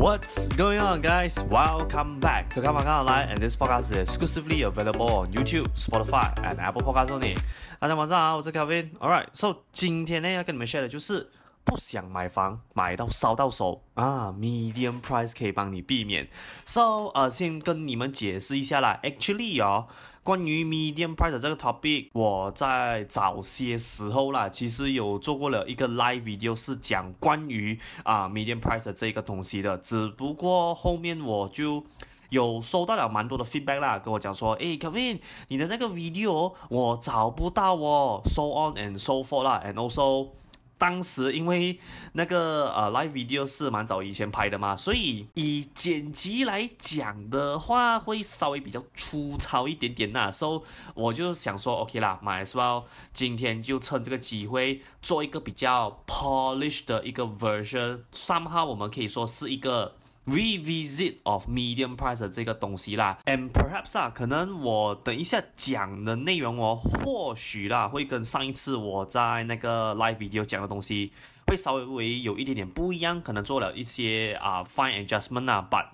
What's going on, guys? Welcome back to Come On Come Online, and this podcast is exclusively available on YouTube, Spotify, and Apple Podcasts only. 大家晚上好，我是 Kevin. All right, so 今天呢要跟你们 share 的就是不想买房买到烧到手啊，medium price 可以帮你避免。So 呃，先跟你们解释一下啦。Actually 哦。关于 medium price 的这个 topic，我在早些时候啦，其实有做过了一个 live video，是讲关于啊 medium price 的这个东西的。只不过后面我就有收到了蛮多的 feedback 啦，跟我讲说，诶，Kevin，你的那个 video 我找不到哦，so on and so forth 啦，and also。当时因为那个呃 live video 是蛮早以前拍的嘛，所以以剪辑来讲的话，会稍微比较粗糙一点点呐。所以我就想说，OK 啦买是吧今天就趁这个机会做一个比较 polish 的一个 version，somehow 我们可以说是一个。Revisit of medium price 的这个东西啦，and perhaps 啊，可能我等一下讲的内容哦，或许啦会跟上一次我在那个 live video 讲的东西会稍微有一点点不一样，可能做了一些啊、fine adjustment 啊，but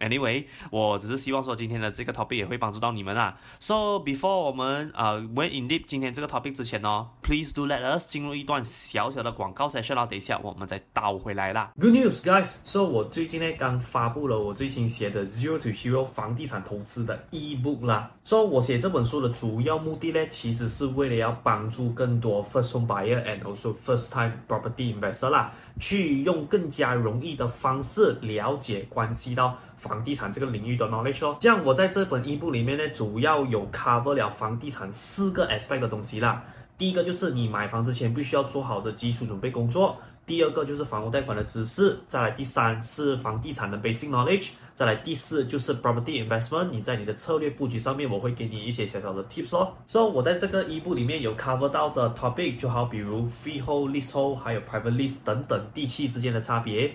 Anyway，我只是希望说今天的这个 topic 也会帮助到你们啊。So before 我们呃 went in deep 今天这个 topic 之前呢，please do let us 进入一段小小的广告才是啦。等一下我们再倒回来啦。Good news, guys！So 我最近呢刚发布了我最新写的 Zero to Hero 房地产投资的 ebook 啦。So 我写这本书的主要目的呢，其实是为了要帮助更多 first home buyer and also first time property investor 啦，去用更加容易的方式了解关系到。房地产这个领域的 knowledge 哦，这样我在这本 ebook 里面呢，主要有 cover 了房地产四个 aspect 的东西啦。第一个就是你买房之前必须要做好的基础准备工作，第二个就是房屋贷款的知识，再来第三是房地产的 basic knowledge，再来第四就是 property investment。你在你的策略布局上面，我会给你一些小小的 tips 哦。所以我在这个 ebook 里面有 cover 到的 topic，就好比如 freehold、leasehold，还有 private lease 等等地契之间的差别。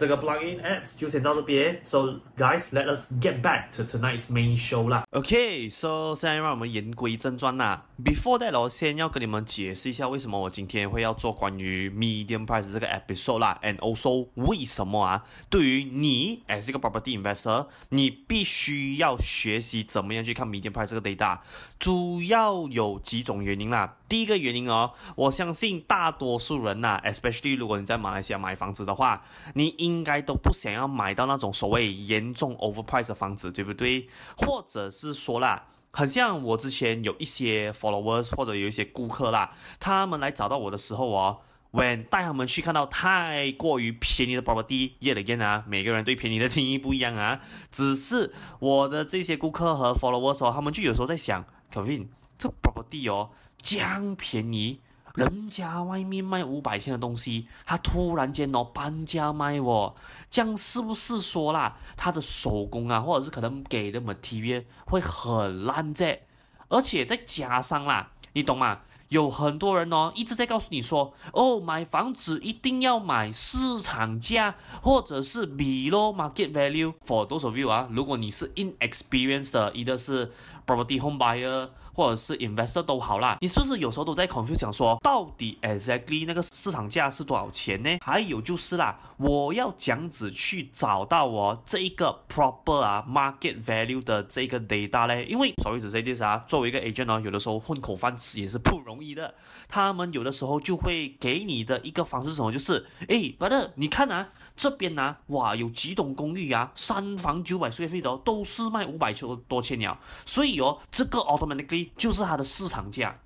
这个 plugin ads 就先到这边，So guys，let us get back to tonight's main show 啦。OK，So 现在让我们言归正传啦。Before that，我先要跟你们解释一下为什么我今天会要做关于 medium price 这个 episode 啦，and also 为什么啊？对于你，as 一个 property investor，你必须要学习怎么样去看 medium price 这个 data，主要有几种原因啦。第一个原因哦，我相信大多数人呐，especially 如果你在马来西亚买房子的话，你应应该都不想要买到那种所谓严重 overpriced 的房子，对不对？或者是说啦，很像我之前有一些 followers 或者有一些顾客啦，他们来找到我的时候哦，when 带他们去看到太过于便宜的 property，yet again 啊，每个人对便宜的定义不一样啊，只是我的这些顾客和 followers 哦，他们就有时候在想，Kevin，这 property 哦。这样便宜，人家外面卖五百千的东西，他突然间哦半价卖哦，这样是不是说啦，他的手工啊，或者是可能给的 material 会很烂这？而且再加上啦，你懂吗？有很多人哦一直在告诉你说，哦买房子一定要买市场价，或者是 below market value。For those of you 啊，如果你是 inexperienced 的，一个是 property home buyer。或者是 investor 都好啦，你是不是有时候都在 confuse 讲说，到底 exactly 那个市场价是多少钱呢？还有就是啦，我要这样子去找到我这一个 proper 啊 market value 的这个 data 嘞？因为所谓的 this 啊，作为一个 agent 呢，有的时候混口饭吃也是不容易的。他们有的时候就会给你的一个方式是什么，就是诶，brother，你看啊，这边呢、哇，有几栋公寓啊，三房九百岁费的，都是卖五百多多千了，所以哦，这个 automatically 就是它的市场价。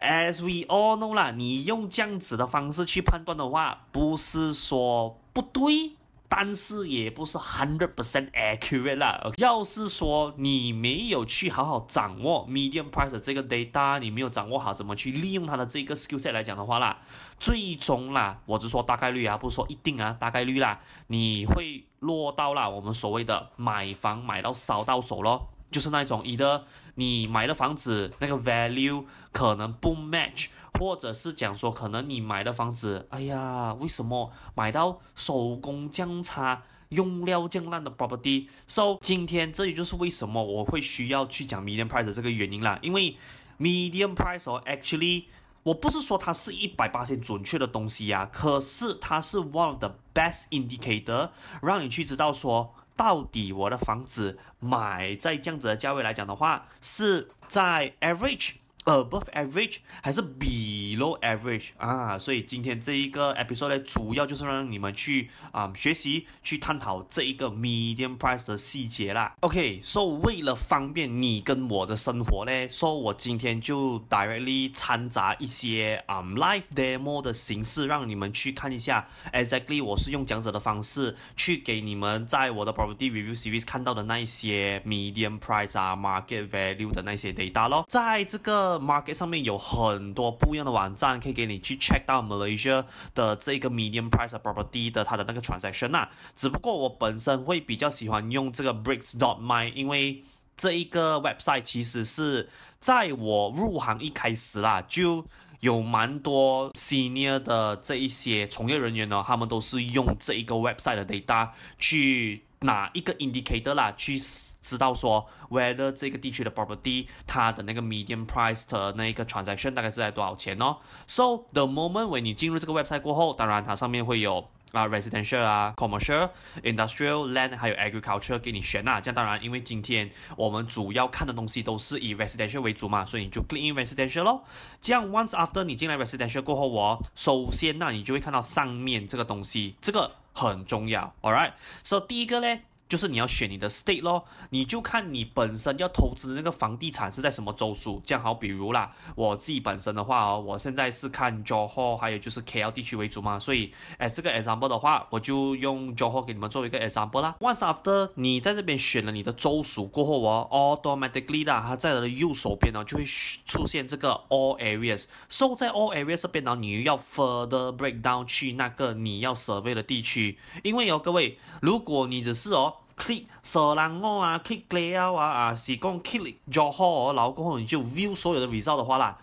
As we all know 啦，你用这样子的方式去判断的话，不是说不对。但是也不是 hundred percent accurate 啦。要是说你没有去好好掌握 median price 的这个 data，你没有掌握好怎么去利用它的这个 skill set 来讲的话啦，最终啦，我只说大概率啊，不是说一定啊，大概率啦，你会落到啦我们所谓的买房买到烧到手咯。就是那种，你的你买的房子那个 value 可能不 match，或者是讲说可能你买的房子，哎呀，为什么买到手工降差，用料降烂的 property？So 今天这也就是为什么我会需要去讲 medium price 的这个原因啦，因为 medium price 哦，actually 我不是说它是一百八十准确的东西呀，可是它是 one of the best indicator，让你去知道说。到底我的房子买在这样子的价位来讲的话，是在 average。Above average 还是 below average 啊？所以今天这一个 episode 呢，主要就是让你们去啊、学习去探讨这一个 median price 的细节啦。OK，so、为了方便你跟我的生活呢，so 我今天就 directly 掺杂一些啊、live demo 的形式，让你们去看一下 exactly 我是用讲者的方式去给你们在我的 property review series 看到的那一些 median price 啊 market value 的那些 data 咯，在这个。Market 上面有很多不一样的网站，可以给你去 check 到 Malaysia 的这个 median price of property 的它的那个 transaction 啊。只不过我本身会比较喜欢用这个 Bricks dot my，因为这一个 website 其实是在我入行一开始啦，就有蛮多 senior 的这一些从业人员呢，他们都是用这一个 website 的 data 去拿一个 indicator 啦，去。知道说，whether 这个地区的 property 它的那个 median price 的那个 transaction 大概是在多少钱哦？So the moment when 你进入这个 website 过后，当然它上面会有啊 residential 啊 commercial industrial land 还有 agriculture 给你选啊。这样当然，因为今天我们主要看的东西都是以 residential 为主嘛，所以你就 click in residential 咯。这样 once after 你进来 residential 过后，我首先那你就会看到上面这个东西，这个很重要。All right，so 第一个呢。就是你要选你的 state 咯，你就看你本身要投资的那个房地产是在什么州属。这样好，比如啦，我自己本身的话哦，我现在是看 Johor 还有就是 KL 地区为主嘛，所以哎，这个 example 的话，我就用 Johor 给你们做一个 example 啦。Once after 你在这边选了你的州属过后哦，automatically 啦，它在它的右手边呢就会出现这个 all areas。So 在 all areas 这边呢，你要 further break down 去那个你要所谓的地区，因为哦，各位，如果你只是哦。Click 色兰莪啊，click layout 啊啊，是讲 click Johor 然后过后你就 view 所有的 result 的话啦，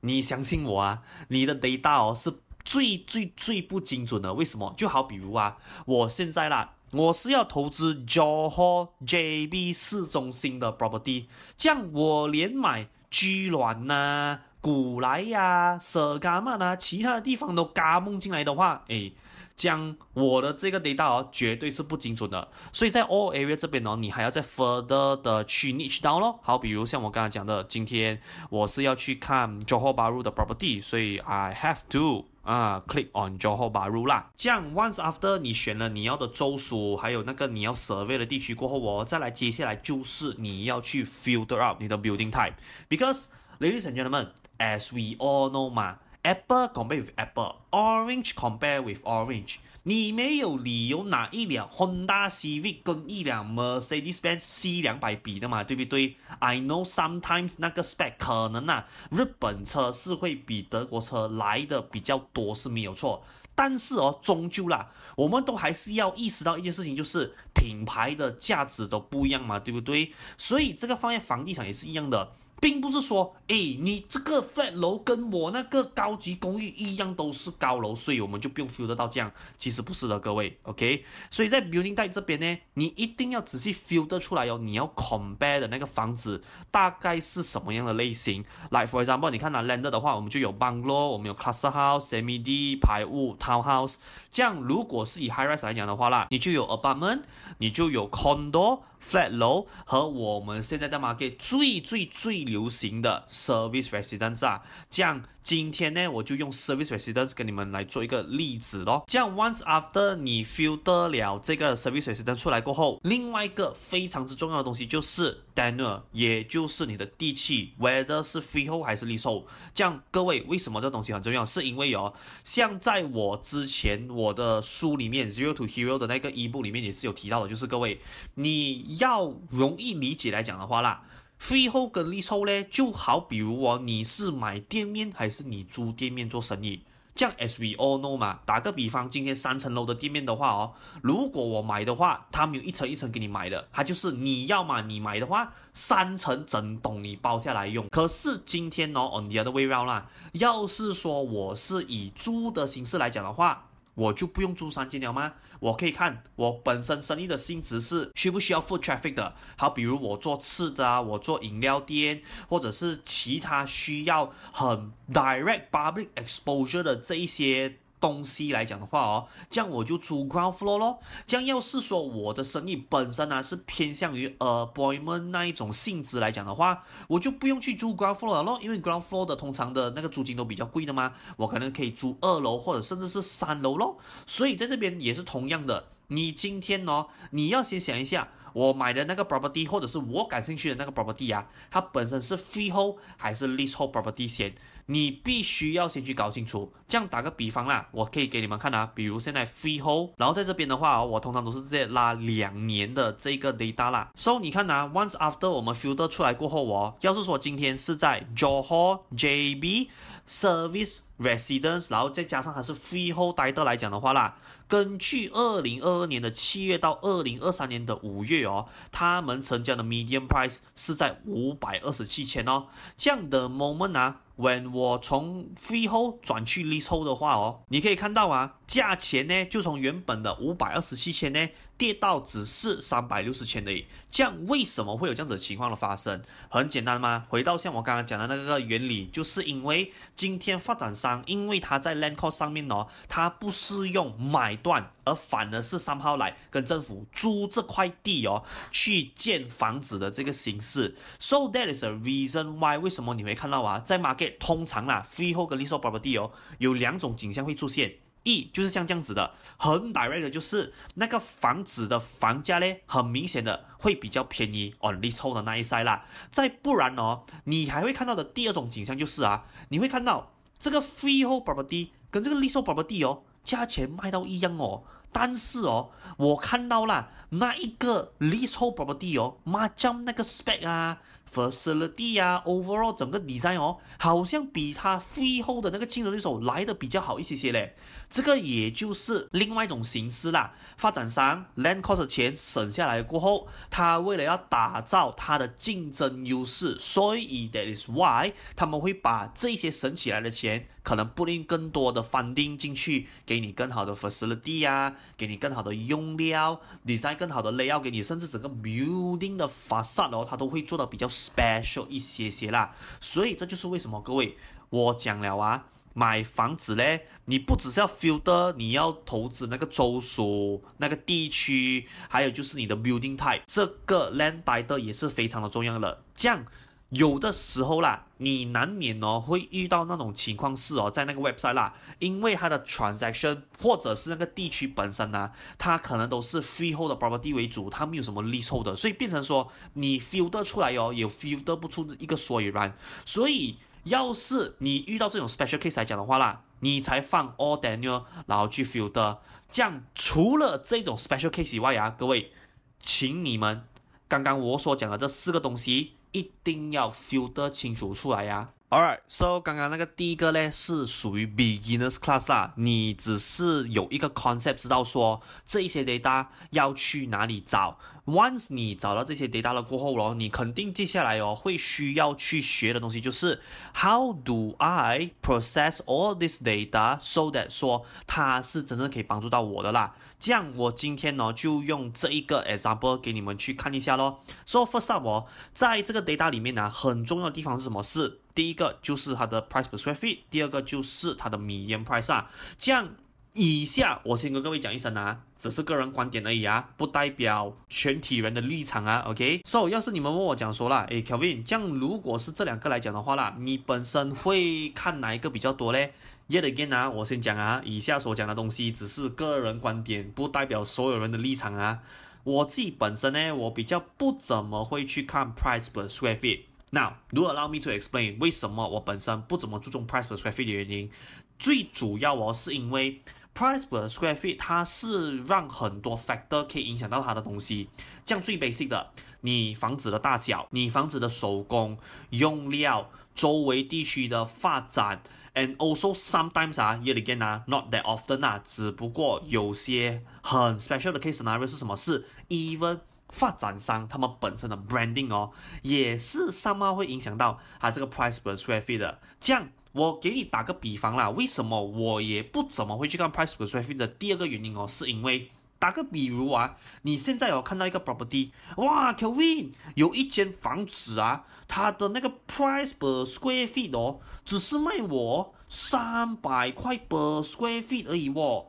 你相信我啊，你的 data 哦是最最最不精准的。为什么？就好比如啊，我现在啦，我是要投资 Johor JB 市中心的 property，这样我连买居銮呐、古来呀、色加曼啊，其他的地方都加盟进来的话，诶。将我的这个 data 哦，绝对是不精准的，所以在 all area 这边呢，你还要再 further 的去 niche down 咯。好，比如像我刚才讲的，今天我是要去看 Johor Bahru 的 property，所以 I have to 啊、click on Johor Bahru 啦。这样 once after 你选了你要的州属，还有那个你要 survey 的地区过后，我再来接下来就是你要去 filter out 你的 building type，because ladies and gentlemen，as we all know 嘛。Apple compare with Apple，Orange compare with Orange，你没有理由拿一辆 Honda Civic 跟一辆 Mercedes-Benz C 两百比的嘛，对不对？I know sometimes 那个 spec 可能啊，日本车是会比德国车来的比较多是没有错，但是哦，终究啦，我们都还是要意识到一件事情，就是品牌的价值都不一样嘛，对不对？所以这个放在房地产也是一样的。并不是说，哎，你这个 flat 楼跟我那个高级公寓一样都是高楼，所以我们就不用 filter 到这样。其实不是的，各位，OK。所以在 building type 这边呢，你一定要仔细 filter 出来哦。你要 compare 的那个房子大概是什么样的类型。Like for example，你看啊，landed 的话，我们就有 bungalow，我们有 cluster house、semi-D、排屋、townhouse。这样如果是以 high rise 来讲的话啦，你就有 apartment，你就有 condo。Flat 楼和我们现在在 market 最最最流行的 service residence 啊，这样今天呢，我就用 service residence 跟你们来做一个例子咯。这样 once after 你 filter 了这个 service residence 出来过后，另外一个非常之重要的东西就是 tenure，也就是你的地契，whether 是 freehold 还是 leasehold。这样各位为什么这东西很重要？是因为哦，像在我之前我的书里面 Zero to Hero 的那个 ebook 里面也是有提到的，就是各位你。要容易理解来讲的话啦 feho 跟 leasehold 呢，就好比如哦，你是买店面还是你租店面做生意？这样 as we all know 嘛，打个比方，今天三层楼的店面的话哦，如果我买的话，他们有一层一层给你买的，他就是你要嘛，你买的话，三层整栋你包下来用。可是今天哦，on the other way round 啦，要是说我是以租的形式来讲的话。我就不用租三间了吗？我可以看我本身生意的性质是需不需要 foot traffic 的，好，比如我做吃的啊，我做饮料店，或者是其他需要很 direct public exposure 的这一些。东西来讲的话哦，这样我就租 ground floor 咯。这样要是说我的生意本身呢、啊、是偏向于 appointment 那一种性质来讲的话，我就不用去租 ground floor 咯，因为 ground floor 的通常的那个租金都比较贵的嘛，我可能可以租二楼或者甚至是三楼咯。所以在这边也是同样的，你今天哦，你要先想一下。我买的那个 property，或者是我感兴趣的那个 property 啊，它本身是 freehold 还是 leasehold property 先，你必须要先去搞清楚。这样打个比方啦，我可以给你们看啊，比如现在 freehold，然后在这边的话，我通常都是直接拉两年的这个 data 啦。So 你看啊，once after 我们 filter 出来过后哦，要是说今天是在 Johor JB service residence，然后再加上它是 freehold title 来讲的话啦，根据二零二二年的七月到二零二三年的五月哦，他们成交的 median price 是在五百二十七千哦。这样的 moment 啊，when 我从 freehold 转去 leasehold 的话哦，你可以看到啊，价钱呢就从原本的五百二十七千呢。跌到只是三百六十千而已，这样为什么会有这样子的情况的发生？很简单嘛，回到像我刚刚讲的那个原理，就是因为今天发展商因为他在 land cost 上面哦，他不是用买断，而反而是三号来跟政府租这块地哦，去建房子的这个形式。So that is a reason why 为什么你会看到啊，在 market 通常啦，freehold 跟 leasehold property 哦，有两种景象会出现。一就是像这样子的，很 direct 的，就是那个房子的房价呢，很明显的会比较便宜 on leasehold 的那一 side 啦。再不然哦，你还会看到的第二种景象就是啊，你会看到这个 freehold property 跟这个 leasehold property 哦，价钱卖到一样哦，但是哦，我看到了那一个 leasehold property 哦，妈将那个 spec 啊。Facility 啊，overall 整个 design 哦，好像比他 freehold 的那个竞争对手来的比较好一些些嘞。这个也就是另外一种形式啦。发展商 land cost 钱省下来过后，他为了要打造他的竞争优势，所以 that is why 他们会把这些省起来的钱，可能不吝更多的 funding 进去，给你更好的 facility 啊，给你更好的用料，design 更好的 layout 给你，甚至整个 building 的 facade 哦，他都会做到比较。special 一些些啦，所以这就是为什么各位我讲了啊，买房子嘞，你不只是要 filter，你要投资那个州属、那个地区，还有就是你的 building type，这个 land title 也是非常的重要的。这样。有的时候啦，你难免哦会遇到那种情况是哦，在那个 website 啦，因为它的 transaction 或者是那个地区本身呢，它可能都是 freehold 的 property 为主，它没有什么 leasehold 的，所以变成说你 filter 出来哦，也 filter 不出一个所以然。所以要是你遇到这种 special case 来讲的话啦，你才放 all tenure 然后去 filter。这样除了这种 special case 以外啊，各位，请你们刚刚我所讲的这四个东西。一定要 filter 清楚出来呀。Alright，so 刚刚那个第一个呢是属于 beginners class 啦，你只是有一个 concept 知道说这一些 data 要去哪里找 Once 你找到这些 data 了过后咯，你肯定接下来哦会需要去学的东西就是 How do I process all this data so that 说它是真正可以帮助到我的啦。这样我今天呢就用这一个 example 给你们去看一下咯。So first up 哦，在这个 data 里面呢，很重要的地方是什么？是第一个就是它的 price per square feet，第二个就是它的 median price 啊。这样。以下我先跟各位讲一声啊，只是个人观点而已啊，不代表全体人的立场啊。OK，So，要是你们问我讲说啦，诶，Kevin，这样如果是这两个来讲的话啦，你本身会看哪一个比较多嘞？Yet again 啊，我先讲啊，以下所讲的东西只是个人观点，不代表所有人的立场啊。我自己本身呢，我比较不怎么会去看 price per square feet。Now，如果 allow me to explain 为什么我本身不怎么注重 price per square feet 的原因，最主要哦是因为。Price per square feet，它是让很多 factor 可以影响到它的东西。这样最 basic 的，你房子的大小，你房子的手工用料，周围地区的发展，and also sometimes 啊，yet again 啊，not that often 啊，只不过有些很 special 的 case scenario 是什么？是 even 发展商他们本身的 branding 哦，也是 somehow 会影响到它这个 price per square feet 的。这样。我给你打个比方啦，为什么我也不怎么会去看 price per square feet 的第二个原因哦，是因为打个比如啊，你现在有看到一个 property，哇，Kevin 有一间房子啊，它的那个 price per square feet 哦，只是卖我三百块 per square feet 而已哦。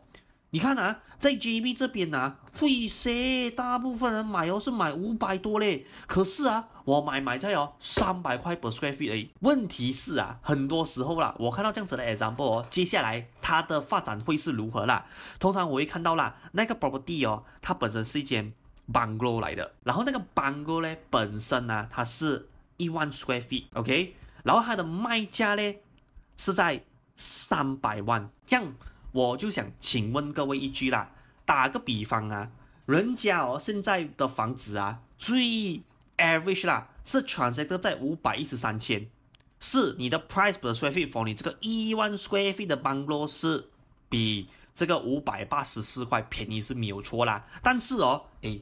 你看啊，在 JB 这边啊，会些大部分人买哦是买五百多嘞，可是啊，我买买在哦三百块 per square feet 而已。问题是啊，很多时候啦，我看到这样子的 example 哦，接下来它的发展会是如何啦？通常我会看到啦，那个 property 哦，它本身是一间 bungalow 来的，然后那个 bungalow 呢，本身呢，它是一万 square feet，OK，然后它的卖价呢是在三百万，这样。我就想请问各位一句啦，打个比方啊，人家哦现在的房子啊，最 average 啦是 transacted 在五百一十三千，是你的 price per square feet for 你这个一万 square feet 的 bungalow 是比这个五百八十四块便宜是没有错啦，但是哦，诶，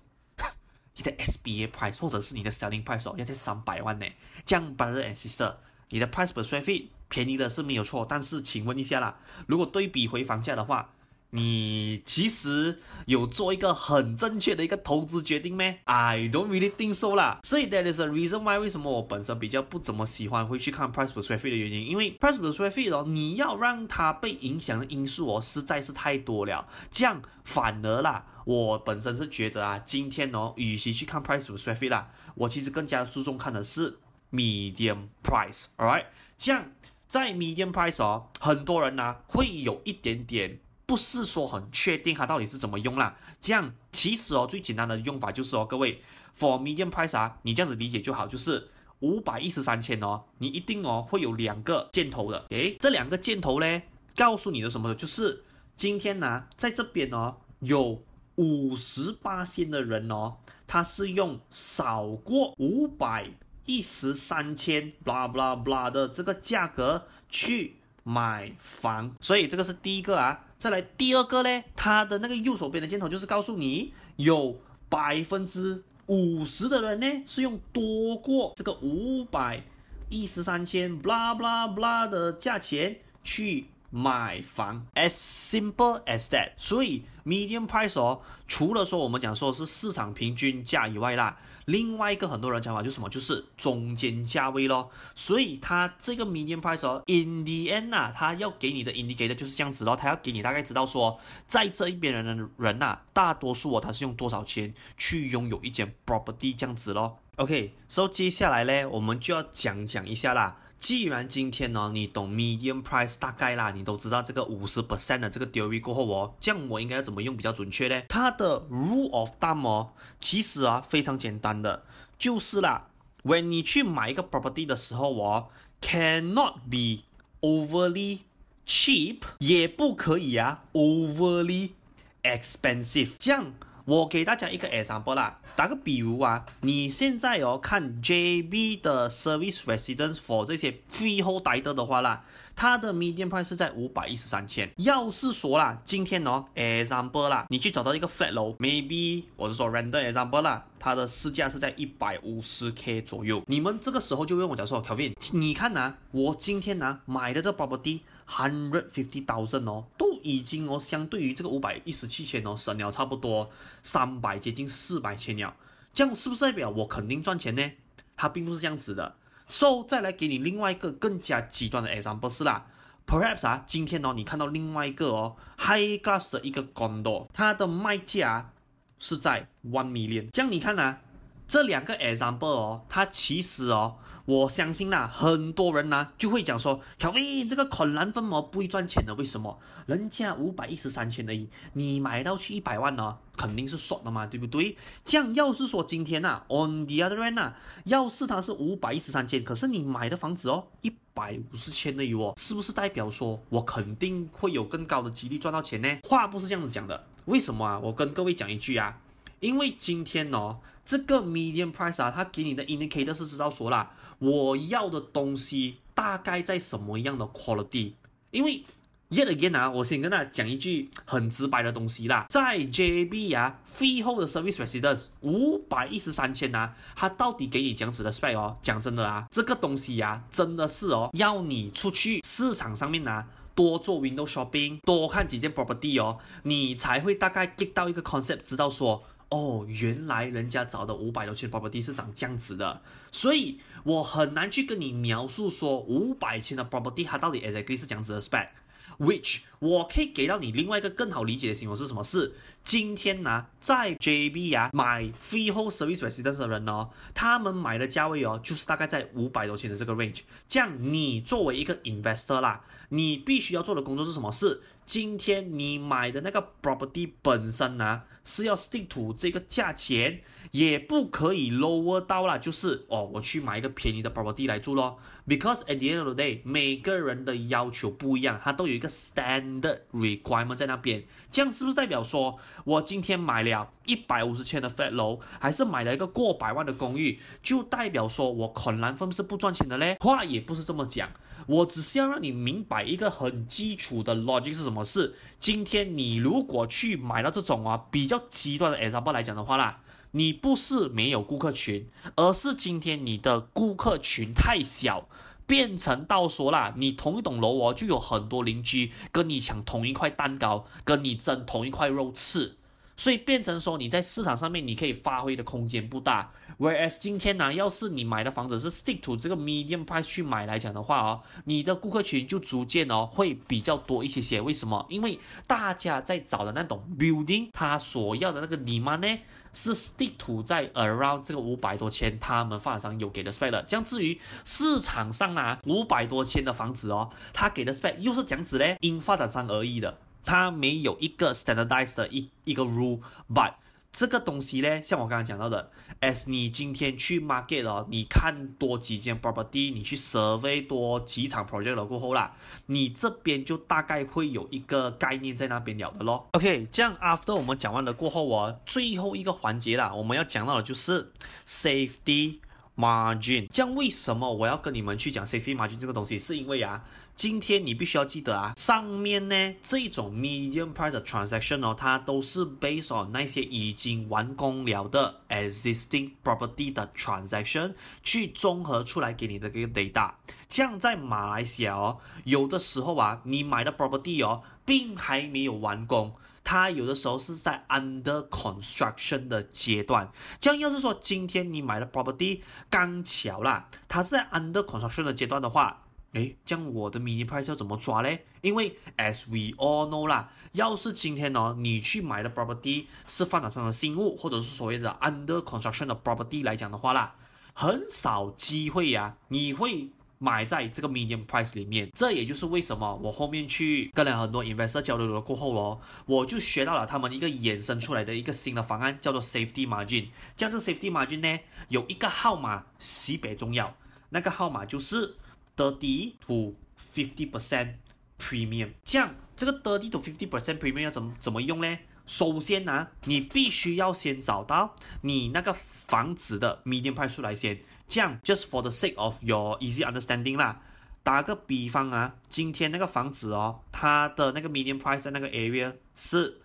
你的 SBA price 或者是你的 selling price 哦要在三百万呢，这样 brother and sister，你的 price per square feet。便宜的是没有错，但是请问一下啦，如果对比回房价的话，你其实有做一个很正确的一个投资决定咩？I don't really think so 啦。所以 that is a reason why 为什么我本身比较不怎么喜欢会去看 price per square feet 的原因，因为 price per square feet 哦，你要让它被影响的因素哦实在是太多了。这样反而啦，我本身是觉得啊，今天哦，与其去看 price per square feet 啦，我其实更加注重看的是 medium price，alright？这样。在 medium price 哦，很多人呢、啊、会有一点点不是说很确定它到底是怎么用啦。这样其实哦，最简单的用法就是哦，各位 for median price 啊，你这样子理解就好，就是五百一十三千哦，你一定哦会有两个箭头的。诶，这两个箭头呢，告诉你的什么呢？就是今天呢、在这边哦，有五十八仙的人哦，他是用少过五百。一十三千，blah blah blah 的这个价格去买房，所以这个是第一个啊。再来第二个呢，它的那个右手边的箭头就是告诉你，有百分之五十的人呢是用多过这个五百一十三千，blah blah blah 的价钱去买房，as simple as that。所以 median price 哦，除了说我们讲说是市场平均价以外啦。另外一个很多人讲法就是什么，就是中间价位咯。所以它这个 median price 哦，in the end 啊，它要给你的 indicator 就是这样子咯。它要给你大概知道说，在这一边人的人呐、啊，大多数哦，他是用多少钱去拥有一间 property 这样子咯。OK，so 接下来呢，我们就要讲讲一下啦。既然今天呢，你懂 medium price 大概啦，你都知道这个五十 percent 的这个 theory 过后哦，这样我应该要怎么用比较准确呢？它的 rule of thumb 哦，其实啊非常简单的，就是啦，when 你去买一个 property 的时候哦，cannot be overly cheap，也不可以啊 overly expensive，这样。我给大家一个 example 啦，打个比如啊，你现在哦看 JB 的 service residence for 这些 freehold title 的话啦，它的 median price 是在五百一十三千。要是说啦，今天哦 example 啦，你去找到一个 flat 楼，maybe 我是说 random example 啦，它的市价是在一百五十 K 左右。你们这个时候就问我讲说 Kevin，你看呐、我今天呐、买的这 property hundred fifty thousand 哦，都已经哦相对于这个五百一十七千哦省了差不多三百接近四百千了，这样是不是代表我肯定赚钱呢？它并不是这样子的。So 再来给你另外一个更加极端的 example 是啦，perhaps 啊，今天哦，你看到另外一个哦 high Glass 的一个 condo，它的卖价是在 one million，这样你看呐、这两个 example 哦，它其实哦。我相信啦，很多人呢就会讲说，小飞这个可兰分模不会赚钱的，为什么？人家五百一十三千而已，你买到去一百万呢，肯定是爽的嘛，对不对？这样要是说今天呐，on the other end 呐，要是它是五百一十三千，可是你买的房子哦，一百五十千而已哦，是不是代表说我肯定会有更高的几率赚到钱呢？话不是这样子讲的，为什么啊？我跟各位讲一句啊。因为今天哦，这个 median price 啊，它给你的 indicator 是知道说啦，我要的东西大概在什么样的 quality。因为 yet again 啊，我先跟大家讲一句很直白的东西啦，在 JB 啊，freehold 的 service residence 五百一十三千呐，它到底给你这样子的 spec 哦？讲真的啊，这个东西呀、啊，真的是哦，要你出去市场上面呐，多做 window shopping，多看几件 property 哦，你才会大概 get 到一个 concept，知道说。哦，原来人家找的五百多千的 property 是长这样子的，所以我很难去跟你描述说五百千的 property 它到底 exactly 是这样子的 spec。Which 我可以给到你另外一个更好理解的形容是什么？是今天呢，在 JB 啊买 freehold service residence 的人呢，他们买的价位哦，就是大概在五百多千的这个 range。这样你作为一个 investor 啦，你必须要做的工作是什么？是今天你买的那个 property 本身呢，是要 stick to 这个价钱，也不可以 lower 到啦，就是哦，我去买一个便宜的 property 来住咯。Because at the end of the day，每个人的要求不一样，它都有一个 standard requirement 在那边。这样是不是代表说，我今天买了一百五十千的 flat 楼，还是买了一个过百万的公寓，就代表说我可兰分是不赚钱的嘞？话也不是这么讲，我只是要让你明白一个很基础的 logic 是什么事。今天你如果去买到这种啊比较极端的 example 来讲的话啦。你不是没有顾客群，而是今天你的顾客群太小，变成到说啦，你同一栋楼哦，就有很多邻居跟你抢同一块蛋糕，跟你争同一块肉吃，所以变成说你在市场上面你可以发挥的空间不大。Whereas 今天呢，要是你买的房子是 stick to 这个 medium price 去买来讲的话哦，你的顾客群就逐渐哦会比较多一些些。为什么？因为大家在找的那种 building，他所要的那个 demand 呢？是 stick to 在 around 这个五百多千，他们发展商有给的 spec 的。这样至于市场上啊，五百多千的房子哦，他给的 spec 又是这样子嘞，因发展商而异的，它没有一个 standardized 的一一个 rule，but。这个东西呢，像我刚刚讲到的，as 你今天去 market 哦，你看多几间 property，你去 survey 多几场 project 了过后啦，你这边就大概会有一个概念在那边了的咯。OK，这样 after 我们讲完了过后哦，最后一个环节啦，我们要讲到的就是 safety margin。这样为什么我要跟你们去讲 safety margin 这个东西？是因为啊。今天你必须要记得啊，上面呢这种 medium price 的 transaction 哦，它都是 based on 那些已经完工了的 existing property 的 transaction 去综合出来给你的一个 data。这样在马来西亚哦，有的时候啊，你买的 property 哦，并还没有完工，它有的时候是在 under construction 的阶段。这样要是说今天你买的 property 刚巧啦，它是在 under construction 的阶段的话。诶，这样我的 mini price 要怎么抓嘞？因为 as we all know 啦，要是今天呢，你去买的 property 是发展商的新物，或者是所谓的 under construction 的 property 来讲的话啦，很少机会呀，你会买在这个 medium price 里面。这也就是为什么我后面去跟了很多 investor 交流了过后哦，我就学到了他们一个衍生出来的一个新的方案，叫做 safety margin。这样这 safety margin 呢，有一个号码特别重要，那个号码就是。Thirty to fifty percent premium，这样这个 thirty to fifty percent premium 要怎么怎么用呢？首先呢、你必须要先找到你那个房子的 median price 来先。这样，just for the sake of your easy understanding 啦，打个比方啊，今天那个房子哦，它的那个 median price 在那个 area 是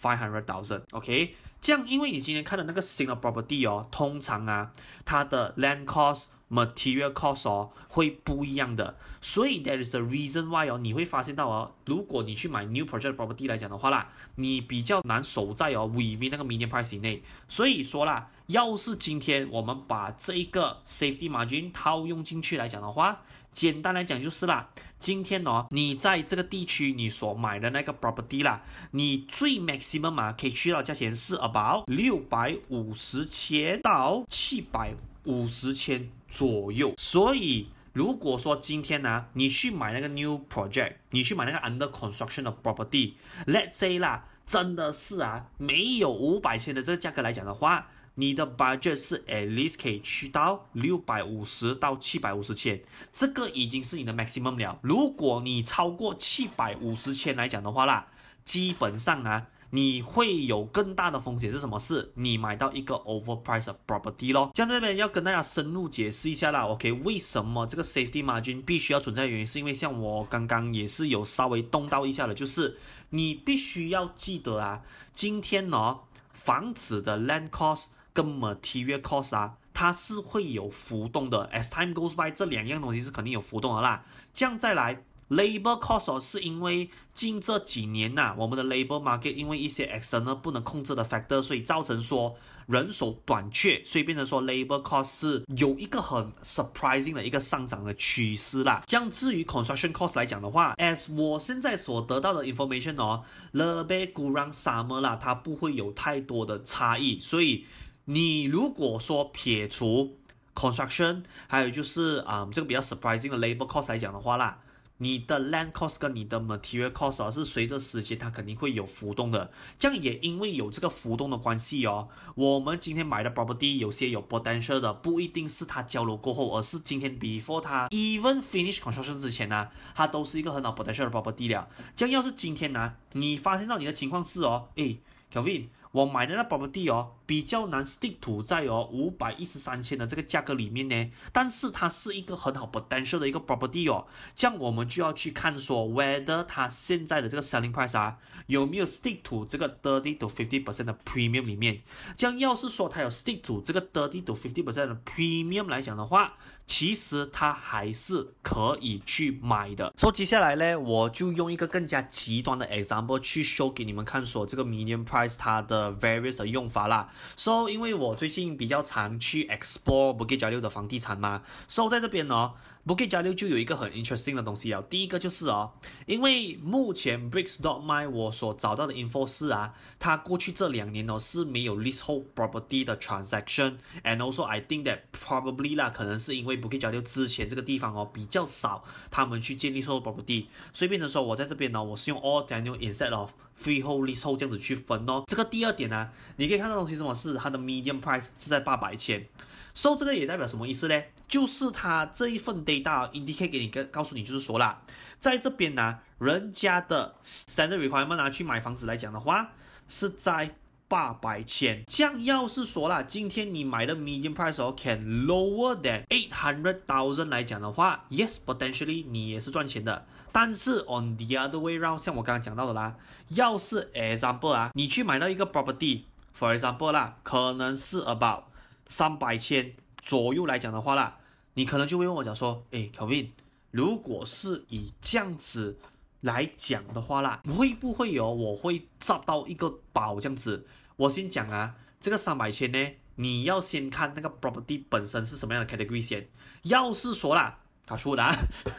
five hundred thousand，OK？这样，因为你今天看的那个新的 property 哦，通常啊，它的 land cost、material cost 哦会不一样的，所以 there is a reason why 哦，你会发现到哦，如果你去买 new project property 来讲的话啦，你比较难守在哦 within 那个 median price 以内，所以说啦。要是今天我们把这一个 safety margin 套用进去来讲的话，简单来讲就是啦，今天哦，你在这个地区你所买的那个 property 啦，你最 maximum 嘛可以去到价钱是 about 六百五十千到七百五十千左右。所以如果说今天呢，你去买那个 new project，你去买那个 under construction 的 property，let's say 啦，真的是啊，没有五百千的这个价格来讲的话。你的 budget 是 at least 可以去到六百五十到七百五十千，这个已经是你的 maximum 了。如果你超过七百五十千来讲的话啦，基本上啊，你会有更大的风险是什么？是你买到一个 overpriced property 咯。像这边要跟大家深入解释一下啦。OK，为什么这个 safety margin 必须要存在原因，是因为像我刚刚也是有稍微动到一下的，就是你必须要记得啊，今天呢、哦，房子的 land cost。跟 material cost 啊，它是会有浮动的。As time goes by，这两样东西是肯定有浮动的啦。这样再来，labor cost 是因为近这几年呐、啊，我们的 labor market 因为一些 external 不能控制的 factor，所以造成说人手短缺，所以变成说 labor cost 是有一个很 surprising 的一个上涨的趋势啦。这样至于 construction cost 来讲的话，as 我现在所得到的 information 哦，lebih kurang sama 啦，它不会有太多的差异，所以。你如果说撇除 construction，还有就是啊、嗯，这个比较 surprising 的 labor cost 来讲的话啦，你的 land cost 跟你的 material cost 啊，是随着时间它肯定会有浮动的。这样也因为有这个浮动的关系哦，我们今天买的 property 有些有 potential 的，不一定是它交楼过后，而是今天 before 它 even finish construction 之前呢、啊，它都是一个很好 potential 的 property 了。这样要是今天呢、啊，你发现到你的情况是哦，诶，Kelvin。我买的那 property 哦，比较难 stick to 在哦五百一十三千的这个价格里面呢，但是它是一个很好 potential 的一个 property 哦，这样我们就要去看说 whether 它现在的这个 selling price 啊有没有 stick to 这个 thirty to fifty percent 的 premium 里面，这样要是说它有 stick to 这个 thirty to fifty percent 的 premium 来讲的话，其实它还是可以去买的。所以接下来呢，我就用一个更加极端的 example 去 show 给你们看，说这个 median price 它的。Various 的用法啦，so 因为我最近比较常去 explore Bukit Jalil 的房地产嘛，so 在这边呢。Bukit Jalil 就有一个很 interesting 的东西啊，第一个就是哦，因为目前 Bricks dot my 我所找到的 info 是啊，它过去这两年哦是没有 leasehold property 的 transaction，and also I think that probably 啦，可能是因为 Bukit Jalil 之前这个地方哦比较少，他们去建立 leasehold property，所以变成说我在这边呢，我是用 all Daniel instead of freehold leasehold 这样子去分哦。这个第二点呢，你可以看到东西什么是它的 median price 是在八百千。So 这个也代表什么意思呢？就是它这一份 data indicate 给你告告诉你，就是说啦，在这边呢，人家的 standard requirement 拿去买房子来讲的话，是在八百千。这样要是说啦，今天你买的 median price 哦 can lower than eight hundred thousand 来讲的话，yes potentially 你也是赚钱的。但是 on the other way round，像我刚刚讲到的啦，要是 example 啊，你去买到一个 property，for example 啦，可能是 about 三百千左右来讲的话啦，你可能就会问我讲说，诶，Kelvin，如果是以这样子来讲的话啦，会不会有我会找到一个宝这样子？我先讲啊，这个三百千呢，你要先看那个 property 本身是什么样的 category 先。要是说啦，他说的，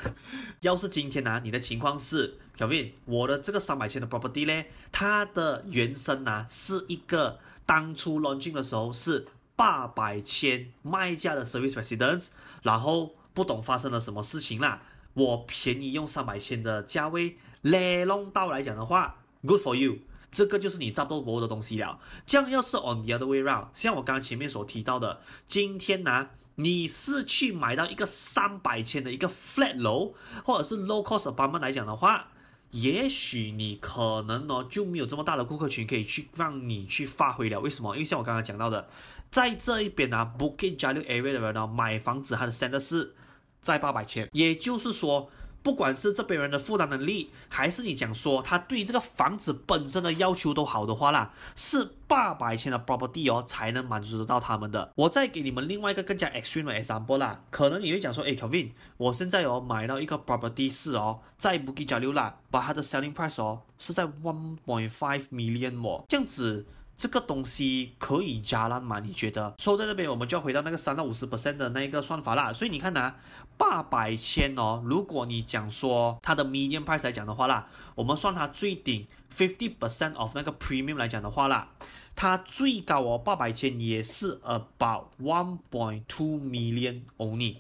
要是今天呢、啊，你的情况是，Kevin，我的这个三百千的 property 呢，它的原生呢、啊、是一个当初 launching 的时候是。八百千卖价的 service residence，然后不懂发生了什么事情啦。我便宜用三百千的价位来弄到来讲的话，good for you，这个就是你赚到多的东西了。这样要是 on the other way round，像我刚刚前面所提到的，今天呢，你是去买到一个三百千的一个 flat 楼，或者是 low cost apartment 来讲的话。也许你可能呢就没有这么大的顾客群可以去让你去发挥了。为什么？因为像我刚刚讲到的，在这一边呢，Bukit Jalil area 的人呢，买房子它的 standard 是在八百千，也就是说。不管是这边人的负担能力，还是你讲说他对这个房子本身的要求都好的话啦，是八百千的 property 哦，才能满足得到他们的。我再给你们另外一个更加 extreme 的 example 啦，可能你会讲说，哎，Kevin，我现在哦买到一个 property 是哦，在 Bukit Jalil 啦，把它的 selling price 哦是在 one point five million 哦，这样子。这个东西可以加烂吗？你觉得？说在这边，我们就要回到那个三到五十 percent 的那一个算法啦。所以你看呐，八百千哦，如果你讲说它的 median price 来讲的话啦，我们算它最顶 fifty percent of 那个 premium 来讲的话啦，它最高哦八百千也是 about one point two million only。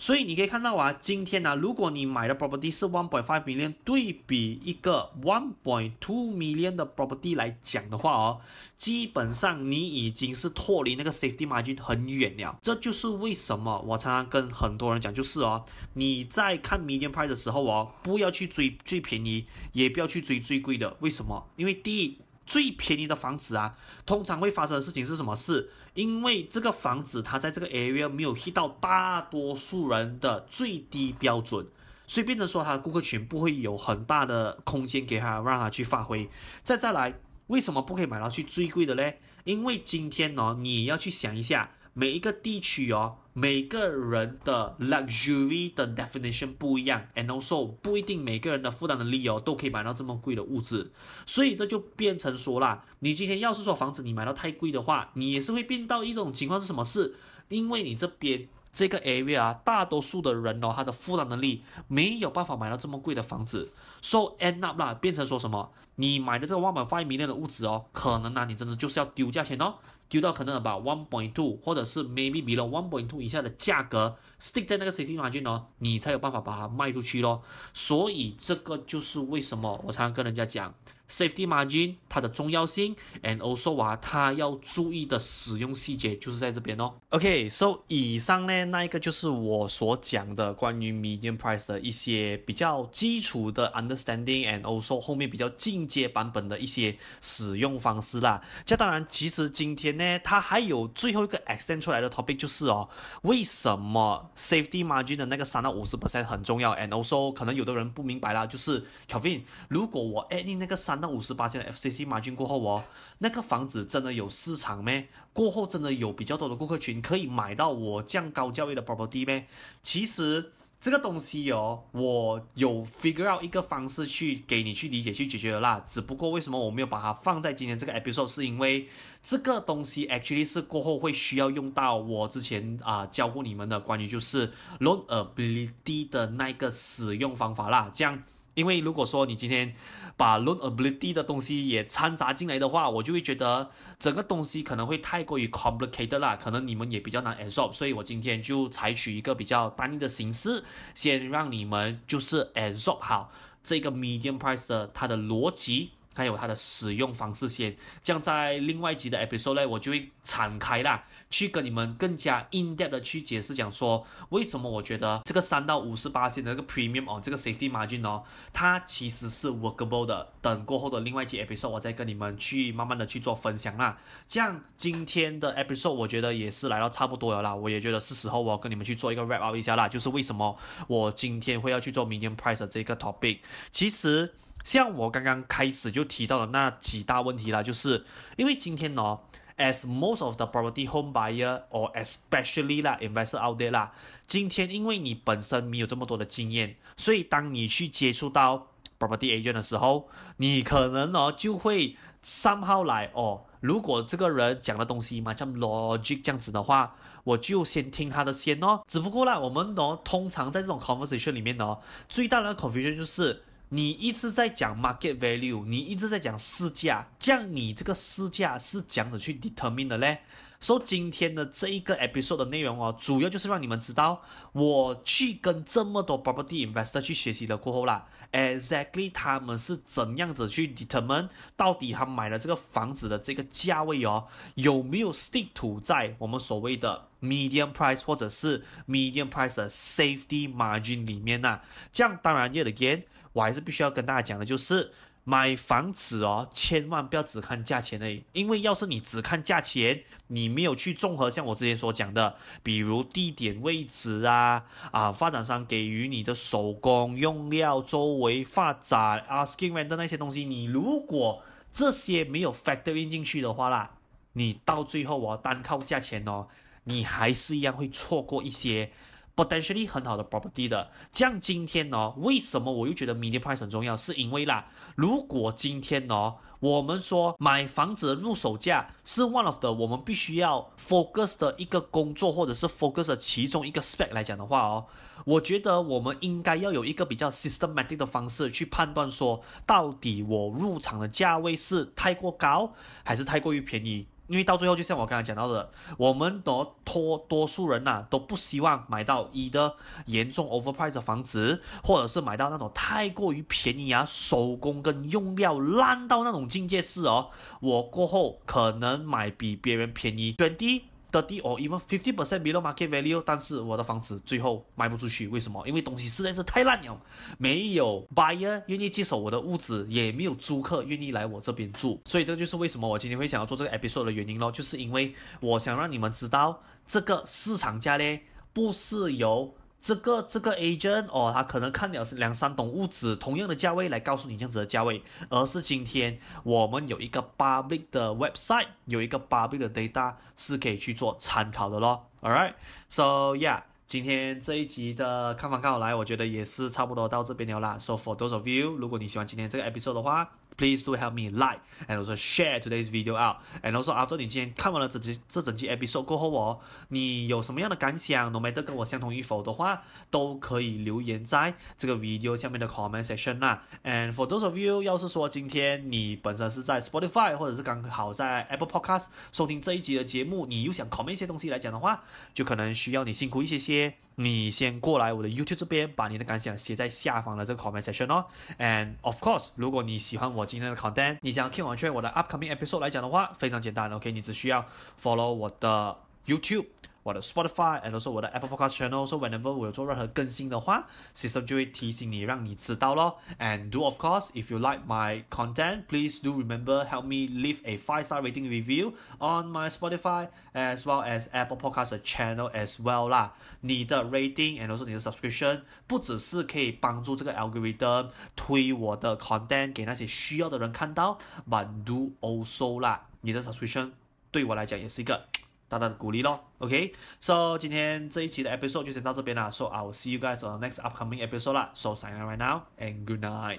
所以你可以看到啊，今天呢、啊，如果你买的 property 是 one point five million，对比一个 one point two million 的 property 来讲的话哦，基本上你已经是脱离那个 safety margin 很远了。这就是为什么我常常跟很多人讲，就是哦，你在看 median price 的时候哦，不要去追最便宜，也不要去追最贵的。为什么？因为第一，最便宜的房子啊，通常会发生的事情是什么事？因为这个房子它在这个 area 没有 hit 到大多数人的最低标准，所以变成说它的顾客群不会有很大的空间给他让他去发挥。再再来，为什么不可以买到去最贵的嘞？因为今天呢，你要去想一下。每一个地区哦，每个人的 luxury 的 definition 不一样，and also 不一定每个人的负担能力哦都可以买到这么贵的物质，所以这就变成说啦，你今天要是说房子你买到太贵的话，你也是会变到一种情况是什么事？因为你这边这个 area 啊，大多数的人哦，他的负担能力没有办法买到这么贵的房子，so end up 啦，变成说什么？你买的这个 one point five million 的物质哦，可能呢、啊，你真的就是要丢价钱哦。丢到可能把 one point two，或者是 maybe below one point two 以下的价格，stick 在那个 safety margin 哦，你才有办法把它卖出去咯。所以这个就是为什么我常常跟人家讲。Safety margin 它的重要性，and also 啊，它要注意的使用细节就是在这边哦。OK，so 以上呢，那一个就是我所讲的关于 medium price 的一些比较基础的 understanding，and also 后面比较进阶版本的一些使用方式啦。这当然，其实今天呢，它还有最后一个 extend 出来的 topic 就是哦，为什么 safety margin 的那个三到五十 percent 很重要？and also 可能有的人不明白啦，就是 Kelvin，如果我 add in 那个三那五十八千的 FCC margin 过后哦，那个房子真的有市场咩？过后真的有比较多的顾客群可以买到我这样高价位的 property 咩？其实这个东西哦，我有 figure out 一个方式去给你去理解去解决的啦。只不过为什么我没有把它放在今天这个 episode，是因为这个东西 actually 是过后会需要用到我之前啊、教过你们的关于就是 loan ability 的那个使用方法啦，这样。因为如果说你今天把 loan ability 的东西也掺杂进来的话，我就会觉得整个东西可能会太过于 complicated 啦，可能你们也比较难 absorb，所以我今天就采取一个比较单一的形式，先让你们就是 absorb 好这个 medium price 的它的逻辑。还有它的使用方式先，这样在另外一集的 episode 呢，我就会敞开啦，去跟你们更加 in depth 的去解释，讲说为什么我觉得这个三到五十八线的这个 premium 哦，这个 safety margin 哦，它其实是 workable 的。等过后的另外一集 episode，我再跟你们去慢慢的去做分享啦。这样今天的 episode 我觉得也是来到差不多了啦，我也觉得是时候我要跟你们去做一个 wrap up 一下啦，就是为什么我今天会要去做 median price 的这个 topic，其实。像我刚刚开始就提到的那几大问题啦，就是因为今天呢，as most of the property home buyer or especially 啦 investor out there 啦，今天因为你本身没有这么多的经验，所以当你去接触到 property agent 的时候，你可能哦就会 somehow 来哦，如果这个人讲的东西嘛像 logic 这样子的话，我就先听他的先哦。只不过啦，我们呢通常在这种 conversation 里面呢，最大的 confusion 就是。你一直在讲 market value，你一直在讲市价，这样你这个市价是怎样子去 determine 的嘞？所以今天的这一个 episode 的内容哦，主要就是让你们知道，我去跟这么多 property investor 去学习了过后啦，exactly 他们是怎样子去 determine 到底他买了这个房子的这个价位哦，有没有 stick to 在我们所谓的 medium price 或者是 medium price 的 safety margin 里面呢？这样当然 yet again，我还是必须要跟大家讲的就是。买房子哦，千万不要只看价钱而已，因为要是你只看价钱，你没有去综合像我之前所讲的，比如地点位置啊，啊，发展商给予你的手工用料、周围发展、啊、skin rent 的那些东西，你如果这些没有 factor in 进去的话啦，你到最后我单靠价钱哦，你还是一样会错过一些。Potentially 很好的 property 的，像今天呢、哦，为什么我又觉得 media price 很重要？是因为啦，如果今天呢、哦，我们说买房子的入手价是 one of the 我们必须要 focus 的一个工作，或者是 focus 的其中一个 spec 来讲的话哦，我觉得我们应该要有一个比较 systematic 的方式去判断说，到底我入场的价位是太过高，还是太过于便宜。因为到最后，就像我刚才讲到的，我们的多多数人呐、都不希望买到一的严重 overpriced 房子，或者是买到那种太过于便宜啊，手工跟用料烂到那种境界是哦，我过后可能买比别人便宜选低。30 or even 50% below market value，但是我的房子最后卖不出去，为什么？因为东西实在是太烂了，没有 buyer 愿意接手我的屋子，也没有租客愿意来我这边住，所以这就是为什么我今天会想要做这个 episode 的原因咯，就是因为我想让你们知道这个市场价呢，不是由。这个这个 agent 哦，他可能看了是两三栋屋子，同样的价位来告诉你这样子的价位，而是今天我们有一个巴比的 website，有一个巴比的 data 是可以去做参考的咯。All right，so yeah，今天这一集的看房看好来，我觉得也是差不多到这边了啦。So for those of you，如果你喜欢今天这个 episode 的话，Please do help me like and also share today's video out. And also after 你今天看完了这集这整集 episode 过后哦，你有什么样的感想？No matter 跟我相同与否的话，都可以留言在这个 video 下面的 comment section 啦。And for those of you，要是说今天你本身是在 Spotify 或者是刚好在 Apple Podcast 收听这一集的节目，你又想 comment 一些东西来讲的话，就可能需要你辛苦一些些。你先过来我的 YouTube 这边，把你的感想写在下方的这个 comment section 哦。And of course，如果你喜欢我今天的 content，你想要听完全我的 upcoming episode 来讲的话，非常简单，OK，你只需要 follow 我的 YouTube。我的 Spotify，and also 我的 Apple Podcast channel，so whenever 我有做任何更新的话，system 就会提醒你，让你知道咯。And do of course, if you like my content, please do remember help me leave a five star rating review on my Spotify as well as Apple Podcast channel as well 啦。你的 rating and also 你的 subscription 不只是可以帮助这个 algorithm 推我的 content 给那些需要的人看到，but do also 啦，你的 subscription 对我来讲也是一个。 大大的鼓励咯，OK，so、今天这一期的 episode 就先到这边啦，so I will see you guys on next upcoming episode 啦，so sign up right now and good night。